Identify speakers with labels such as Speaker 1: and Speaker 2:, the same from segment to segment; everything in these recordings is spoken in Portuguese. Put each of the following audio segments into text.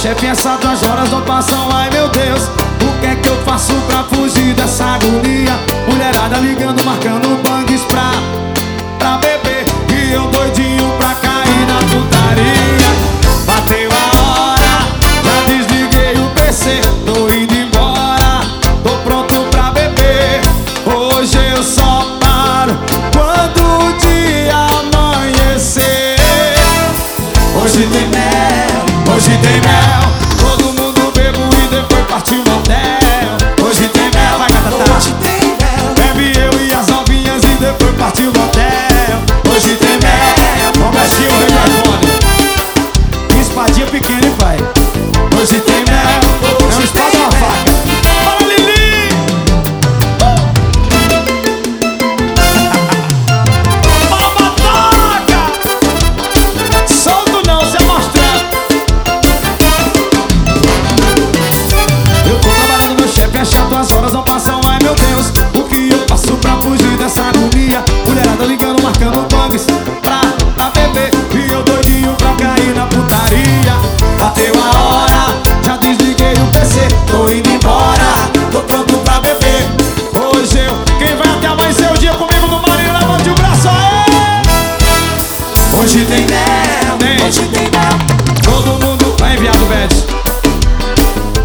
Speaker 1: chefe, essas duas horas não passam, ai meu Deus. O que é que eu faço pra fugir dessa agonia? Mulherada ligando, marcando bangs pra, pra beber. E eu doidinho pra cair na putaria. Bateu a hora, já desliguei o PC pequena e vai. Hoje tem Hoje tem mel, tem.
Speaker 2: hoje tem mel.
Speaker 1: Todo mundo vai enviar do bet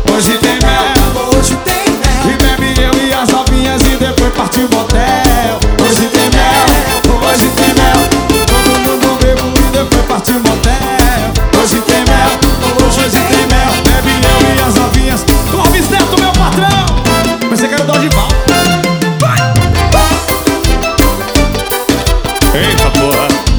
Speaker 1: Hoje tem mel,
Speaker 2: hoje tem mel.
Speaker 1: E bebe eu e as novinhas e depois partiu o motel. Hoje tem mel, hoje tem mel. Todo mundo bebo e depois partiu o motel. Hoje tem mel, hoje tem mel. Bebe eu e as novinhas. Clóvis Neto, meu patrão. Mas você quer o vai, Eita porra.